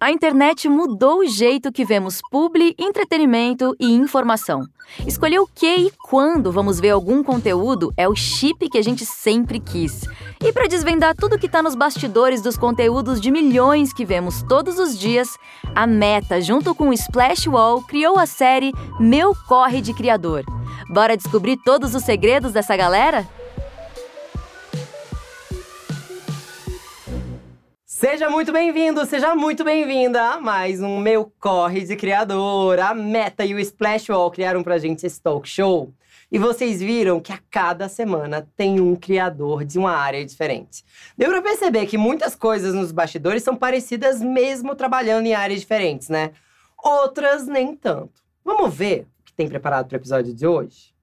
A internet mudou o jeito que vemos publi, entretenimento e informação. Escolher o que e quando vamos ver algum conteúdo é o chip que a gente sempre quis. E para desvendar tudo que está nos bastidores dos conteúdos de milhões que vemos todos os dias, a Meta, junto com o Splash Wall, criou a série Meu Corre de Criador. Bora descobrir todos os segredos dessa galera? Seja muito bem-vindo, seja muito bem-vinda a mais um Meu Corre de Criador. A Meta e o Splash Wall criaram pra gente esse talk show. E vocês viram que a cada semana tem um criador de uma área diferente. Deu pra perceber que muitas coisas nos bastidores são parecidas mesmo trabalhando em áreas diferentes, né? Outras nem tanto. Vamos ver o que tem preparado pro episódio de hoje?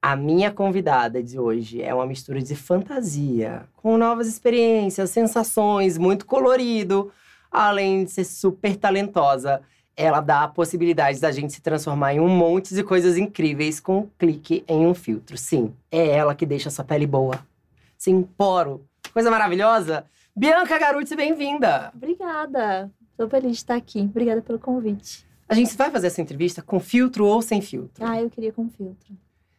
A minha convidada de hoje é uma mistura de fantasia, com novas experiências, sensações, muito colorido, além de ser super talentosa. Ela dá a possibilidade da gente se transformar em um monte de coisas incríveis com um clique em um filtro. Sim, é ela que deixa a sua pele boa. Sim, poro. Coisa maravilhosa. Bianca Garuti, bem-vinda! Obrigada. Tô feliz de estar aqui. Obrigada pelo convite. A gente vai fazer essa entrevista com filtro ou sem filtro? Ah, eu queria com filtro.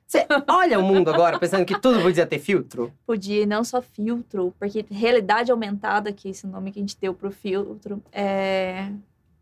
Você olha o mundo agora pensando que tudo podia ter filtro? Podia, e não só filtro, porque realidade aumentada, que é esse nome que a gente deu pro filtro, é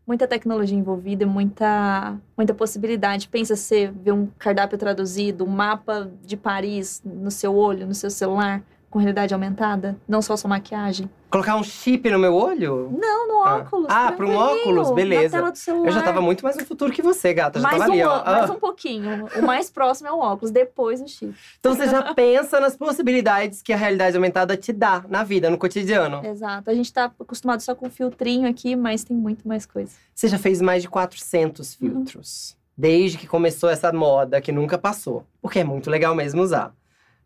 muita tecnologia envolvida, muita, muita possibilidade. Pensa você ver um cardápio traduzido, um mapa de Paris no seu olho, no seu celular, com realidade aumentada, não só sua maquiagem. Colocar um chip no meu olho? Não, no Ah. óculos. Ah, para um óculos, beleza. Na tela do celular. Eu já tava muito mais no futuro que você, gata. Já mais, tava um, ali, ó. mais Ah. um pouquinho. O mais próximo é o óculos, depois o chip. Então você já pensa nas possibilidades que a realidade aumentada te dá na vida, no cotidiano. Exato. A gente tá acostumado só com filtrinho aqui, mas tem muito mais coisa. Você já fez mais de 400 filtros. Desde que começou essa moda que nunca passou. Porque é muito legal mesmo usar.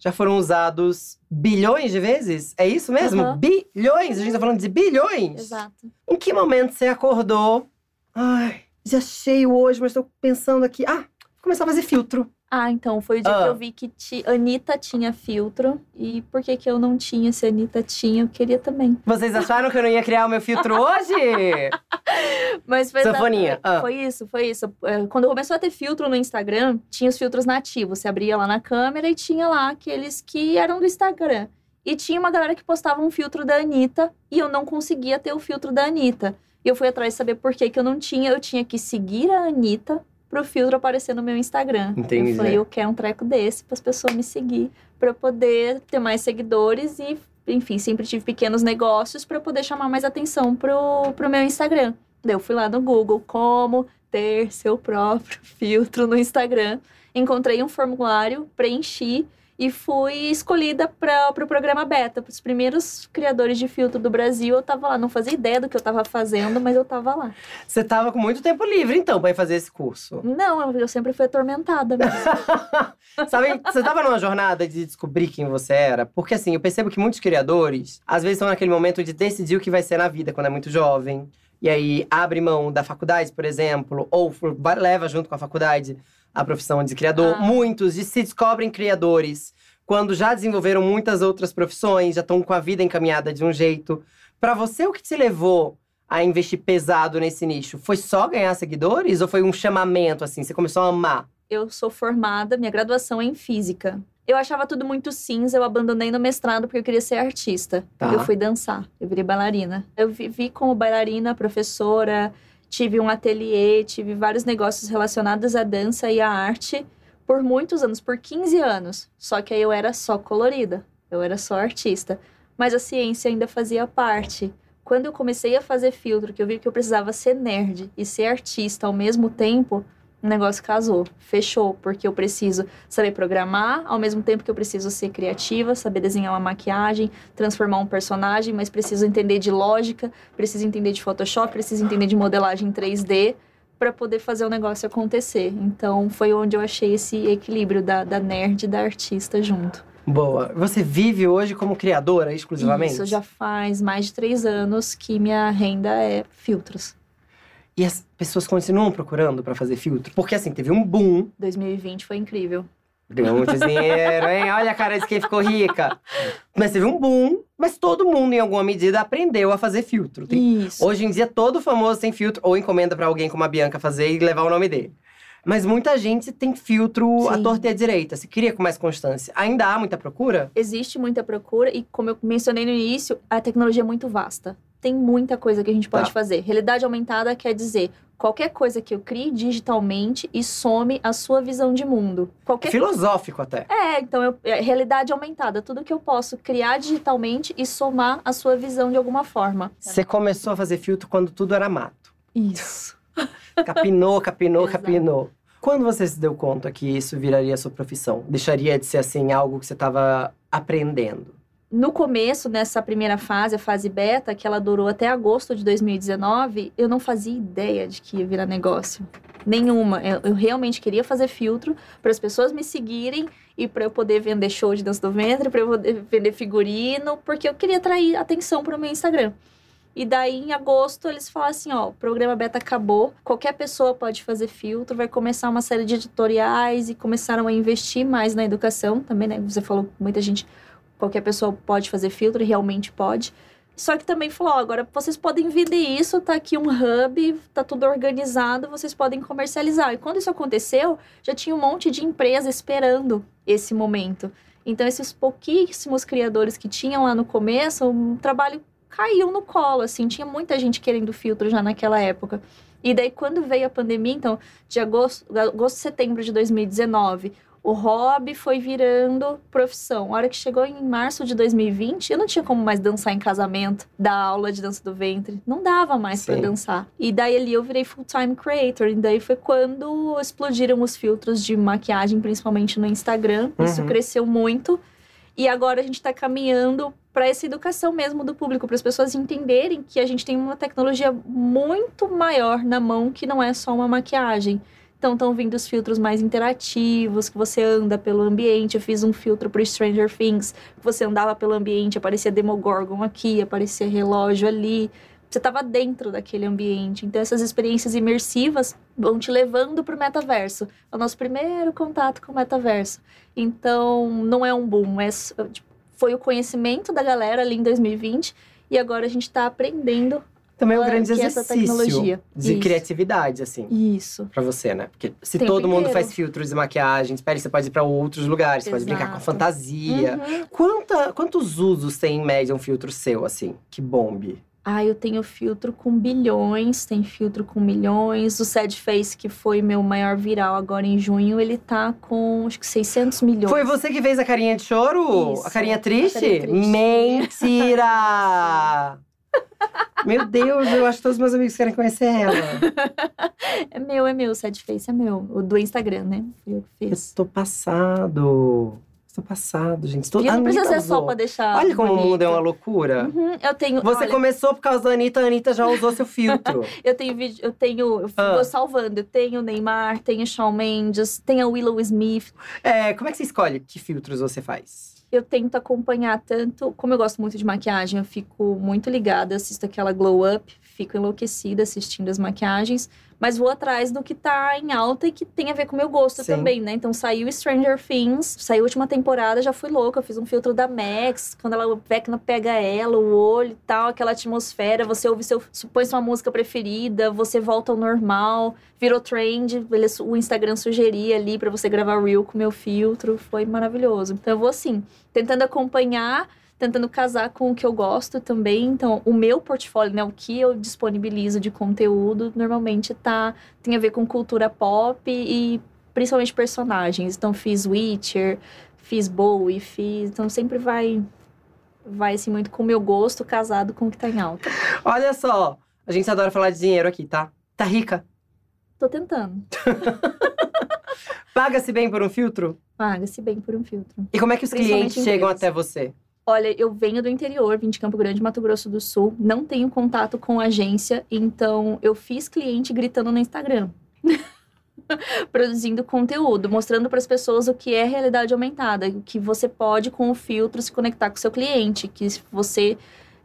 Já foram usados bilhões de vezes? É isso mesmo? Aham. Bilhões? A gente tá falando de bilhões? Exato. Em que momento você acordou? Ai, já cheio hoje, mas tô pensando aqui. Ah, vou começar a fazer filtro. Ah, então, foi o dia Ah. que eu vi que ti... Anitta tinha filtro. E por que que eu não tinha? Se a Anitta tinha, eu queria também. Vocês acharam que eu não ia criar o meu filtro hoje? Mas foi, Sanfoninha, ah. foi isso, foi isso. É, Quando começou a ter filtro no Instagram, tinha os filtros nativos. Você abria lá na câmera e tinha lá aqueles que eram do Instagram. E tinha uma galera que postava um filtro da Anitta e eu não conseguia ter o filtro da Anitta. E eu fui atrás de saber por que, que eu não tinha. Eu tinha que seguir a Anitta pro filtro aparecer no meu Instagram. Entendi. Eu falei, eu quero um treco desse para as pessoas me seguir, para eu poder ter mais seguidores e, enfim, sempre tive pequenos negócios para poder chamar mais atenção pro, pro meu Instagram. Daí eu fui lá no Google, como ter seu próprio filtro no Instagram. Encontrei um formulário, preenchi e fui escolhida para o pro programa beta, para os primeiros criadores de filtro do Brasil. Eu tava lá, não fazia ideia do que eu tava fazendo, mas eu tava lá. Você tava com muito tempo livre, então, pra ir fazer esse curso. Não, eu sempre fui atormentada mesmo. Sabe, você tava numa jornada de descobrir quem você era? Porque assim, eu percebo que muitos criadores, às vezes estão naquele momento de decidir o que vai ser na vida quando é muito jovem. E aí abre mão da faculdade, por exemplo, ou leva junto com a faculdade a profissão de criador. Ah. Muitos de- se descobrem criadores quando já desenvolveram muitas outras profissões, já estão com a vida encaminhada de um jeito. Pra você, o que te levou a investir pesado nesse nicho? Foi só ganhar seguidores ou foi um chamamento assim? Você começou a amar? eu sou formada, minha graduação é em física. Eu achava tudo muito cinza, eu abandonei no mestrado porque eu queria ser artista. Tá. Eu fui dançar, eu virei bailarina. Eu vivi como bailarina, professora, tive um ateliê, tive vários negócios relacionados à dança e à arte por muitos anos, por 15 anos. Só que aí eu era só colorida, eu era só artista. Mas a ciência ainda fazia parte. Quando eu comecei a fazer filtro, que eu vi que eu precisava ser nerd e ser artista ao mesmo tempo, o negócio casou, fechou, porque eu preciso saber programar, ao mesmo tempo que eu preciso ser criativa, saber desenhar uma maquiagem, transformar um personagem, mas preciso entender de lógica, preciso entender de Photoshop, preciso entender de modelagem 3D para poder fazer o negócio acontecer. Então foi onde eu achei esse equilíbrio da, da nerd e da artista junto. Boa. Você vive hoje como criadora exclusivamente? Isso já faz mais de três anos que minha renda é filtros. E as pessoas continuam procurando pra fazer filtro? Porque assim, teve um boom. 2020 foi incrível. Deu muito dinheiro, hein? Olha a cara de quem ficou rica. Mas teve um boom Mas todo mundo, em alguma medida, aprendeu a fazer filtro. Tem- Isso. Hoje em dia, todo famoso tem filtro, ou encomenda pra alguém como a Bianca fazer e levar o nome dele. Mas muita gente tem filtro à Sim. torta e à direita, se cria com mais constância. Ainda há muita procura? Existe muita procura e, como eu mencionei no início, a tecnologia é muito vasta. Tem muita coisa que a gente pode Tá. fazer. Realidade aumentada quer dizer qualquer coisa que eu crie digitalmente e some a sua visão de mundo. Qualquer Filosófico até. É, então eu, é realidade aumentada, tudo que eu posso criar digitalmente e somar a sua visão de alguma forma. Você começou a fazer filtro quando tudo era mato. Isso. Capinou, capinou, capinou. Quando você se deu conta que isso viraria sua profissão? Deixaria de ser assim algo que você estava aprendendo? No começo, nessa primeira fase, a fase beta, que ela durou até agosto de 2019, eu não fazia ideia de que ia virar negócio. Nenhuma. Eu, eu realmente queria fazer filtro para as pessoas me seguirem e para eu poder vender show de dança do ventre, para eu poder vender figurino, porque eu queria atrair atenção para o meu Instagram. E daí, em agosto, eles falaram assim: ó, o programa beta acabou, qualquer pessoa pode fazer filtro, vai começar uma série de editoriais e começaram a investir mais na educação também, né? Você falou muita gente, qualquer pessoa pode fazer filtro realmente pode. Só que também falou: agora vocês podem vender isso, tá aqui um hub, tá tudo organizado, vocês podem comercializar. E quando isso aconteceu, já tinha um monte de empresa esperando esse momento. Então, esses pouquíssimos criadores que tinham lá no começo, o trabalho caiu no colo, assim, tinha muita gente querendo filtro já naquela época. E daí, quando veio a pandemia, então, de agosto, agosto setembro de 2019, o hobby foi virando profissão. A hora que chegou em março de 2020, eu não tinha como mais dançar em casamento, dar aula de dança do ventre. Não dava mais Sim. dançar. E daí ali eu virei full-time creator. E daí foi quando explodiram os filtros de maquiagem, principalmente no Instagram. Isso Uhum. cresceu muito. E agora a gente está caminhando para essa educação mesmo do público, para as pessoas entenderem que a gente tem uma tecnologia muito maior na mão que não é só uma maquiagem. Então estão vindo os filtros mais interativos, que você anda pelo ambiente. Eu fiz um filtro para Stranger Things, que você andava pelo ambiente, aparecia Demogorgon aqui, aparecia relógio ali. Você estava dentro daquele ambiente. Então essas experiências imersivas vão te levando para o metaverso. É o nosso primeiro contato com o metaverso. Então não é um boom, é, tipo, foi o conhecimento da galera ali em 2020 e agora a gente está aprendendo Também é um grande essa exercício de Isso. criatividade, assim. isso. Pra você, né? Porque se Tempo todo mundo inteiro. faz filtros e maquiagens, pera, você pode ir pra outros lugares, você pode brincar com a fantasia. Uhum. Quanta, quantos usos tem em média um filtro seu, assim? Que bombe. Ah, eu tenho filtro com bilhões, tem filtro com milhões. O Sad Face, que foi meu maior viral agora em junho, ele tá com acho que 600 milhões. Foi você que fez a carinha de choro? Isso, a carinha a carinha triste. Mentira! Meu Deus, eu acho que todos os meus amigos querem conhecer ela. É meu, é meu, o Sad Face é meu. O do Instagram, né? Eu que fiz. estou passado. Estou passado, gente. Estou... Não precisa ser só usou. pra deixar. Olha como o mundo é uma loucura. Uhum, eu tenho. Você olha, começou por causa da Anitta, a Anitta já usou seu filtro. Eu tenho vídeo, eu tenho. Eu Ah. vou salvando. Eu tenho o Neymar, tenho o Shawn Mendes, tenho a Willow Smith. é, como é que você escolhe que filtros você faz? Eu tento acompanhar tanto. Como eu gosto muito de maquiagem, eu fico muito ligada, assisto aquela glow up, fico enlouquecida assistindo as maquiagens. Mas vou atrás do que tá em alta e que tem a ver com o meu gosto Sim. também, né? Então saiu Stranger Things, saiu a última temporada, já fui louca. Eu fiz um filtro da Max, quando ela, o Vecna pega ela, o olho e tal, aquela atmosfera. Você ouve seu. Põe sua música preferida, você volta ao normal, virou trend. ele- o Instagram sugeria ali pra você gravar Reel com meu filtro. Foi maravilhoso. Então eu vou assim, tentando acompanhar tentando casar com o que eu gosto também. Então, o meu portfólio, né, o que eu disponibilizo de conteúdo, normalmente tá tem a ver com cultura pop e principalmente personagens. Então, fiz Witcher, fiz Bowie, fiz, então sempre vai vai assim muito com o meu gosto casado com o que tá em alta. Olha só, a gente adora falar de dinheiro aqui, tá? Tá rica? Tô tentando. Paga-se bem por um filtro? Paga-se bem por um filtro. E como é que os clientes chegam até você? Olha, eu venho do interior, vim de Campo Grande, Mato Grosso do Sul. Não tenho contato com agência, então eu fiz cliente gritando no Instagram. Produzindo conteúdo, mostrando para as pessoas o que é realidade aumentada, o que você pode com o filtro se conectar com o seu cliente, que você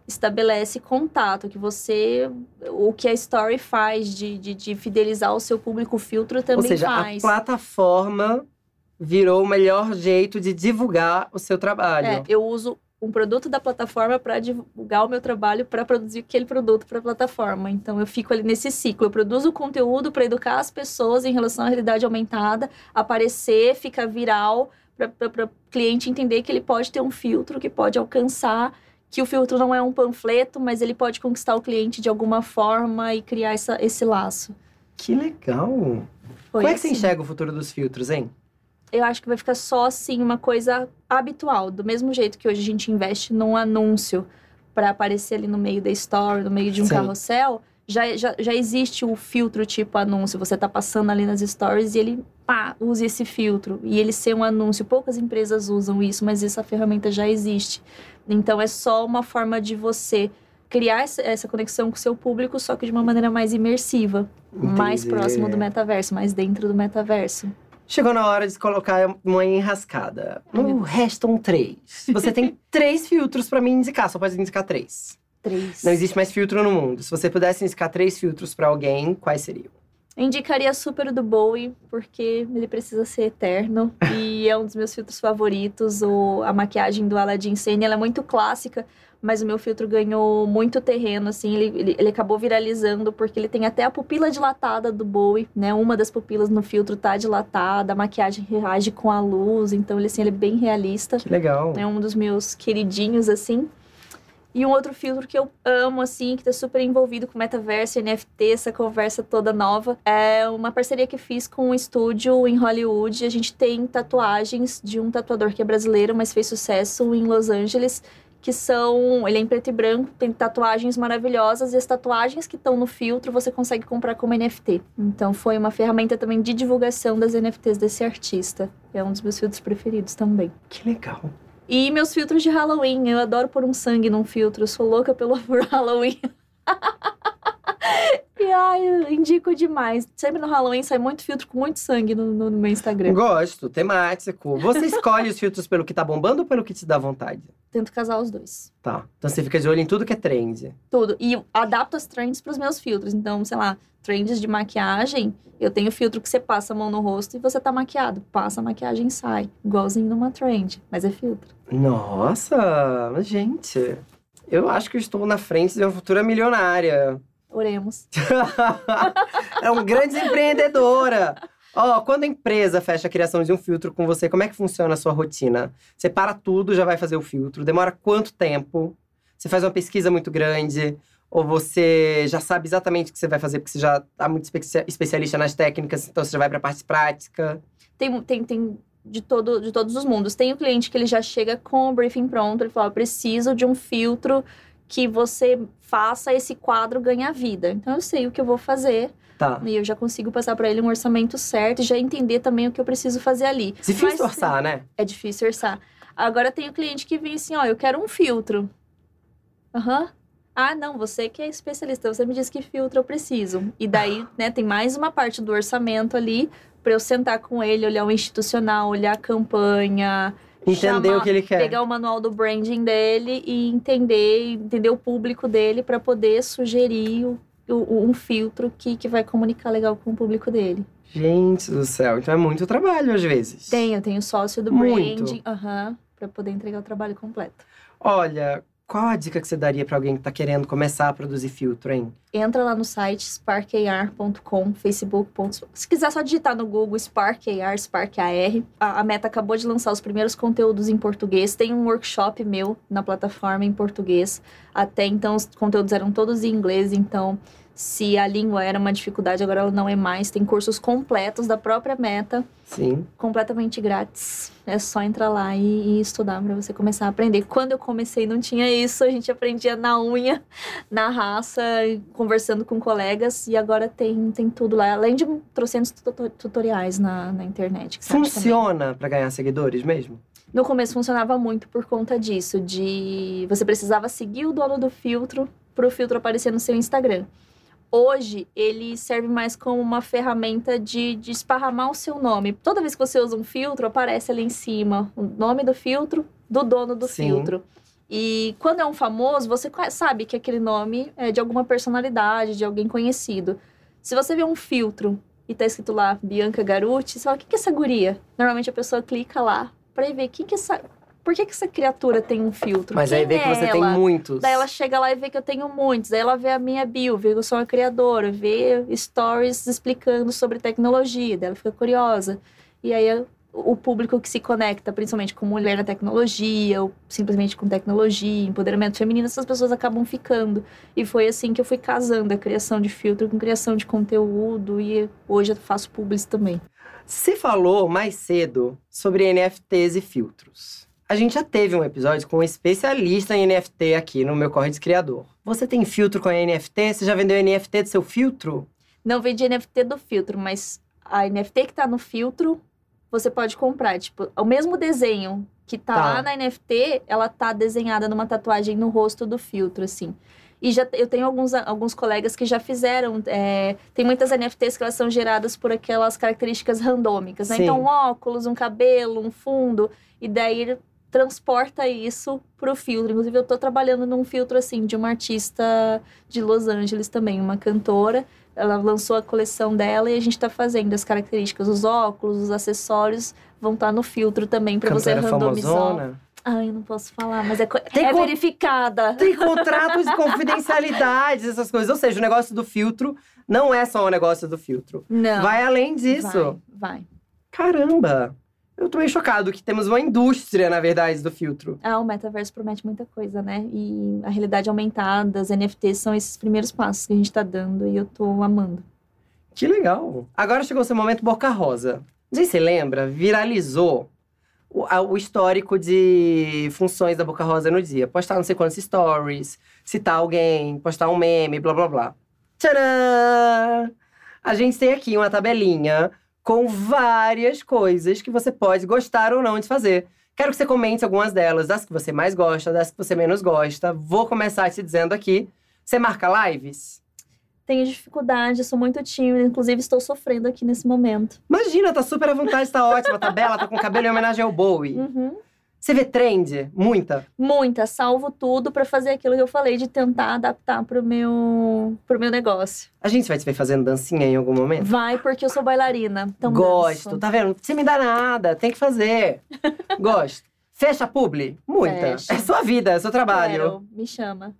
estabelece contato, que você. O que a Story faz de, de, de fidelizar o seu público, o filtro também Ou seja, faz. a plataforma virou o melhor jeito de divulgar o seu trabalho. É, eu uso um produto da plataforma para divulgar o meu trabalho para produzir aquele produto para a plataforma. Então eu fico ali nesse ciclo. Eu produzo conteúdo para educar as pessoas em relação à realidade aumentada, aparecer, ficar viral para o cliente entender que ele pode ter um filtro que pode alcançar, que o filtro não é um panfleto, mas ele pode conquistar o cliente de alguma forma e criar essa, esse laço. Que legal! Foi Como é que você assim. enxerga o futuro dos filtros, hein? Eu acho que vai ficar só assim uma coisa habitual, do mesmo jeito que hoje a gente investe num anúncio para aparecer ali no meio da story, no meio de um Sim. carrossel, já, já, já existe o filtro tipo anúncio. Você tá passando ali nas stories e ele pá, usa esse filtro e ele ser um anúncio. Poucas empresas usam isso, mas essa ferramenta já existe. Então é só uma forma de você criar essa- conexão com o seu público, só que de uma maneira mais imersiva, mais Entendi. próximo do metaverso, mais dentro do metaverso. Chegou na hora de colocar uma enrascada. Deus. restam três. Você tem três filtros pra me indicar, só pode indicar três. Três. Não existe mais filtro no mundo. Se você pudesse indicar três filtros pra alguém, quais seriam? Eu indicaria super o do Bowie, porque ele precisa ser eterno. e é um dos meus filtros favoritos. O, a maquiagem do Aladdin Sane, ela é muito clássica, mas o meu filtro ganhou muito terreno, assim. Ele, ele, ele acabou viralizando, porque ele tem até a pupila dilatada do Bowie, né? Uma das pupilas no filtro tá dilatada, a maquiagem reage com a luz. Então, ele, assim, ele é bem realista. Que legal. É um dos meus queridinhos, assim. E um outro filtro que eu amo, assim, que tá super envolvido com metaverso, NFT, essa conversa toda nova, é uma parceria que fiz com um estúdio em Hollywood. A gente tem tatuagens de um tatuador que é brasileiro, mas fez sucesso em Los Angeles, que são. Ele é em preto e branco, tem tatuagens maravilhosas, e as tatuagens que estão no filtro você consegue comprar como NFT. Então foi uma ferramenta também de divulgação das NFTs desse artista. É um dos meus filtros preferidos também. Que legal. E meus filtros de Halloween. Eu adoro pôr um sangue num filtro. Eu sou louca pelo Halloween. e ai, indico demais. Sempre no Halloween sai muito filtro com muito sangue no, no- no meu Instagram. Gosto, temático. Você escolhe os filtros pelo que tá bombando ou pelo que te dá vontade? Tento casar os dois. Tá. Então você fica de olho em tudo que é trend. Tudo. E adapto as trends pros meus filtros. Então, sei lá, trends de maquiagem. Eu tenho filtro que você passa a mão no rosto e você tá maquiado. Passa a maquiagem e sai. Igualzinho numa trend. Mas é filtro. Nossa, gente. Eu acho que eu estou na frente de uma futura milionária. Oremos. é uma grande empreendedora. Ó, quando a empresa fecha a criação de um filtro com você, como é que funciona a sua rotina? Você para tudo, já vai fazer o filtro. Demora quanto tempo? Você faz uma pesquisa muito grande? Ou você já sabe exatamente o que você vai fazer, porque você já tá muito espe- especialista nas técnicas, então você já vai pra parte prática? tem, tem, tem de, todo, de todos os mundos. Tem o cliente que ele já chega com o briefing pronto, ele fala, preciso de um filtro que você faça esse quadro ganhar vida. Então eu sei o que eu vou fazer Tá. e eu já consigo passar para ele um orçamento certo e já entender também o que eu preciso fazer ali. Difícil Mas, orçar, né? É difícil orçar. Agora tem o cliente que vem assim, ó, eu quero um filtro. Aham. Ah, não, você que é especialista, você me diz que filtro eu preciso. E daí, né, tem mais uma parte do orçamento ali para eu sentar com ele, olhar o institucional, olhar a campanha, Entender chamar- o que ele quer. pegar o manual do branding dele e entender, entender o público dele para poder sugerir o- o- um filtro que, que vai comunicar legal com o público dele. Gente do céu, então é muito trabalho às vezes. Tenho, tenho sócio do Muito. branding, aham, para poder entregar o trabalho completo. Olha, qual a dica que você daria pra alguém que tá querendo começar a produzir filtro, hein? Entra lá no site sparkar.com, facebook.com. Se quiser só digitar no Google SparkAR, SparkAR. A, a Meta acabou de lançar os primeiros conteúdos em português. Tem um workshop meu na plataforma em português. Até então os conteúdos eram todos em inglês, então se a língua era uma dificuldade, agora ela não é mais. Tem cursos completos da própria Meta, Sim. completamente grátis. É só entrar lá e, e estudar para você começar a aprender. Quando eu comecei não tinha isso, a gente aprendia na unha, na raça, conversando com colegas e agora tem, tem tudo lá, além de trocentos tuto- tutoriais na, na internet. Funciona pra ganhar seguidores mesmo? No começo funcionava muito por conta disso, de você precisava seguir o dono do filtro para o filtro aparecer no seu Instagram. Hoje, ele serve mais como uma ferramenta de, de esparramar o seu nome. Toda vez que você usa um filtro, aparece ali em cima o nome do filtro, do dono do Sim. filtro. E quando é um famoso, você sabe que aquele nome é de alguma personalidade, de alguém conhecido. Se você vê um filtro e tá escrito lá Bianca Garuti, você fala, o que que é essa guria? Normalmente a pessoa clica lá pra ir ver quem que é essa por que, que essa criatura tem um filtro? Mas Quem aí vê é que você tem ela? muitos. Daí ela chega lá e vê que eu tenho muitos. Daí ela vê a minha bio, vê que eu sou uma criadora, vê stories explicando sobre tecnologia. Daí ela fica curiosa. E aí o público que se conecta, principalmente com mulher na tecnologia, ou simplesmente com tecnologia, empoderamento feminino, essas pessoas acabam ficando. E foi assim que eu fui casando a criação de filtro com criação de conteúdo. E hoje eu faço publis também. Você falou mais cedo sobre NFTs e filtros. A gente já teve um episódio com um especialista em NFT aqui no meu Corre de Criador. Você tem filtro com a NFT? Você já vendeu NFT do seu filtro? Não vendi NFT do filtro, mas a NFT que tá no filtro, você pode comprar. Tipo, o mesmo desenho que tá, Tá. lá na NFT, ela tá desenhada numa tatuagem no rosto do filtro, assim. E já, eu tenho alguns, alguns colegas que já fizeram. é, tem muitas NFTs que elas são geradas por aquelas características randômicas, né? Então, um óculos, um cabelo, um fundo. E daí transporta isso pro filtro. Inclusive, eu tô trabalhando num filtro, assim, de uma artista de Los Angeles também, uma cantora. Ela lançou a coleção dela e a gente tá fazendo as características, os óculos, os acessórios vão estar no filtro também para você randomizar. famosona? Ai, eu não posso falar, mas é, Tem é verificada. Tem contratos de confidencialidade, essas coisas. Ou seja, o negócio do filtro não é só o negócio do filtro. Não. Vai além disso. Vai, vai. Caramba! Eu tô meio chocado que temos uma indústria, na verdade, do filtro. Ah, o metaverso promete muita coisa, né? E a realidade aumentada, as NFTs são esses primeiros passos que a gente tá dando e eu tô amando. Que legal! Agora chegou o seu momento Boca Rosa. Não sei se você lembra, viralizou o, a- o histórico de funções da Boca Rosa no dia. Postar não sei quantos stories, citar alguém, postar um meme, blá blá blá. Tcharam! A gente tem aqui uma tabelinha com várias coisas que você pode gostar ou não de fazer. Quero que você comente algumas delas, das que você mais gosta, das que você menos gosta. Vou começar te dizendo aqui. Você marca lives? Tenho dificuldade, sou muito tímida, inclusive estou sofrendo aqui nesse momento. Imagina, tá super à vontade, tá ótima, tá bela, tá com cabelo em homenagem ao Bowie. Uhum. Você vê trend? Muita? Muita, salvo tudo pra fazer aquilo que eu falei de tentar adaptar pro meu, pro meu negócio. A gente vai te ver fazendo dancinha em algum momento? Vai porque eu sou bailarina, então Gosto, danço. tá vendo? Você me dá nada, tem que fazer. Gosto. Fecha publi? Muita. Fecha. É sua vida, é seu trabalho. Quero, me chama.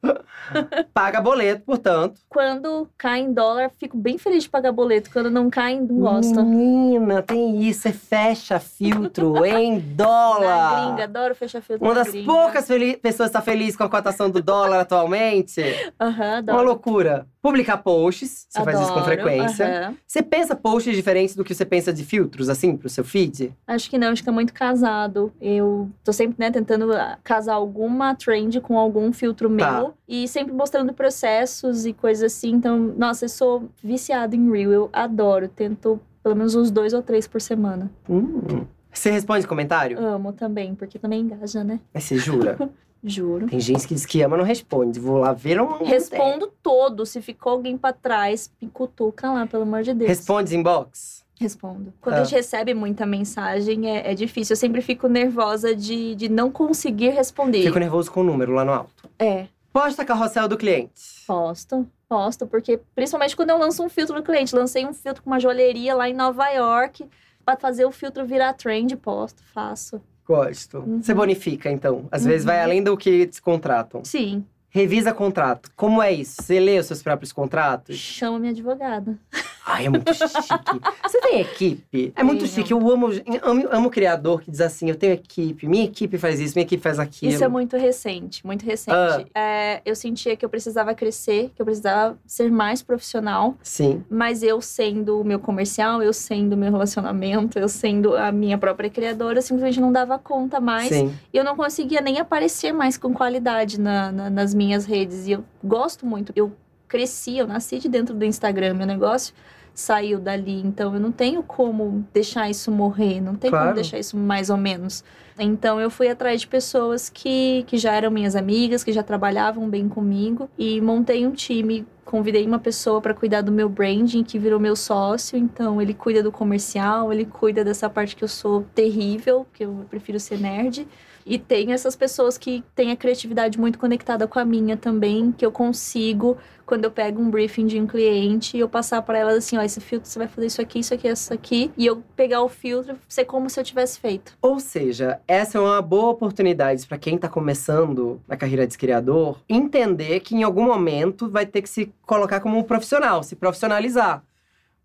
Paga boleto, portanto. Quando cai em dólar, fico bem feliz de pagar boleto. Quando não cai, não gosto. Menina, tem isso. Você fecha filtro em Na dólar. gringa, adoro fechar filtro Uma na das gringa. poucas pessoas que está feliz com a cotação do dólar atualmente. Aham, Uma adoro. loucura. Publicar posts, você faz isso com Adoro, frequência. aham. Você pensa posts diferentes do que você pensa de filtros, assim, pro seu feed? Acho que não, acho que é muito casado. Eu tô sempre, né, tentando ah, casar alguma trend com algum filtro meu. Tá. E sempre mostrando processos e coisas assim. Então, nossa, eu sou viciada em Reel. Eu adoro. Tento pelo menos uns dois ou três por semana. Hum. Você responde comentário? Amo também, porque também engaja, né? Mas você jura? Juro. Tem gente que diz que ama e não responde. Vou lá ver um. Respondo todo. Se ficou alguém pra trás, me cutuca lá, pelo amor de Deus. Responde inbox? Respondo. Quando Ah. a gente recebe muita mensagem, é, é difícil. Eu sempre fico nervosa de, de não conseguir responder. Fico nervoso com o número lá no alto. É, Posta carrossel do cliente. posto. Posto, porque principalmente quando eu lanço um filtro no cliente. Lancei um filtro com uma joalheria lá em Nova York. Pra fazer o filtro virar trend, posto, faço. Gosto. Uhum. Você bonifica, então. Às Uhum. vezes vai além do que te contratam. Sim, Revisa contrato. Como é isso? Você lê os seus próprios contratos? chama minha advogada. Ai, é muito chique. Você tem equipe? É muito chique. Eu amo, amo, amo o criador que diz assim: eu tenho equipe, minha equipe faz isso, minha equipe faz aquilo. Isso é muito recente, muito recente. É, eu sentia que eu precisava crescer, que eu precisava ser mais profissional. Sim. Mas eu sendo o meu comercial, eu sendo o meu relacionamento, eu sendo a minha própria criadora, eu simplesmente não dava conta mais. Sim. E eu não conseguia nem aparecer mais com qualidade na- na- nas minhas redes. E eu gosto muito. Eu cresci, eu nasci de dentro do Instagram, meu negócio saiu dali. Então eu não tenho como deixar isso morrer, não tem Claro. como deixar isso mais ou menos. Então eu fui atrás de pessoas que, que já eram minhas amigas, que já trabalhavam bem comigo e montei um time. Convidei uma pessoa para cuidar do meu branding, que virou meu sócio. Então ele cuida do comercial, ele cuida dessa parte que eu sou terrível, que eu prefiro ser nerd. E tem essas pessoas que têm a criatividade muito conectada com a minha também, que eu consigo, quando eu pego um briefing de um cliente, eu passar para elas assim, ó, esse filtro você vai fazer isso aqui, isso aqui, isso aqui, e eu pegar o filtro, ser como se eu tivesse feito. Ou seja, essa é uma boa oportunidade para quem tá começando na carreira de criador, entender que em algum momento vai ter que se colocar como um profissional, se profissionalizar.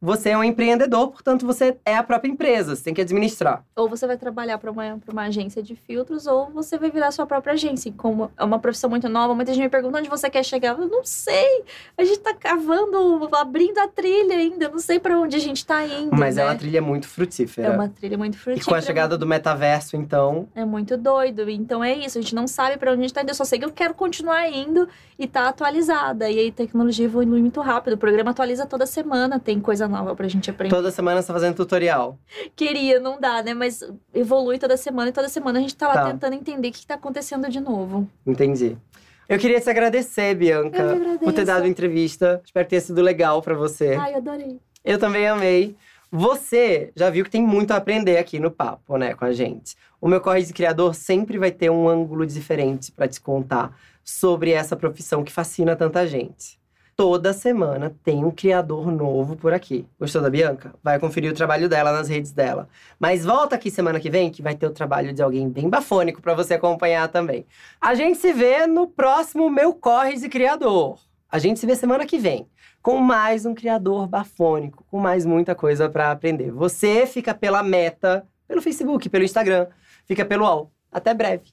Você é um empreendedor, portanto você é a própria empresa, você tem que administrar. Ou você vai trabalhar para uma, pra uma agência de filtros, ou você vai virar sua própria agência. E Como é uma profissão muito nova, muita gente me pergunta onde você quer chegar. Eu não sei. A gente tá cavando, abrindo a trilha ainda. Eu não sei para onde a gente tá indo. Mas né? é uma trilha muito frutífera. É uma trilha muito E frutífera. com a chegada do metaverso, então, É muito doido. Então é isso. A gente não sabe para onde a gente tá indo. Eu só sei que eu quero continuar indo e tá atualizada. E aí a tecnologia evolui muito rápido. O programa atualiza toda semana. Tem coisa nova pra gente aprender. toda semana você tá fazendo tutorial. Queria, não dá, né? Mas evolui toda semana e toda semana a gente tá lá Tá. tentando entender o que, que tá acontecendo de novo. Entendi. Eu queria te agradecer, Bianca, que por ter dado entrevista. Espero ter sido legal pra você. Ai, adorei. Eu também amei. Você já viu que tem muito a aprender aqui no papo, né, com a gente. O meu Corre de Criador sempre vai ter um ângulo diferente pra te contar sobre essa profissão que fascina tanta gente. Toda semana tem um criador novo por aqui. Gostou da Bianca? Vai conferir o trabalho dela nas redes dela. Mas volta aqui semana que vem que vai ter o trabalho de alguém bem bafônico pra você acompanhar também. A gente se vê no próximo Meu Corre de Criador. A gente se vê semana que vem com mais um criador bafônico, com mais muita coisa pra aprender. Você fica pela meta, pelo Facebook, pelo Instagram, fica pelo UOL. Até breve.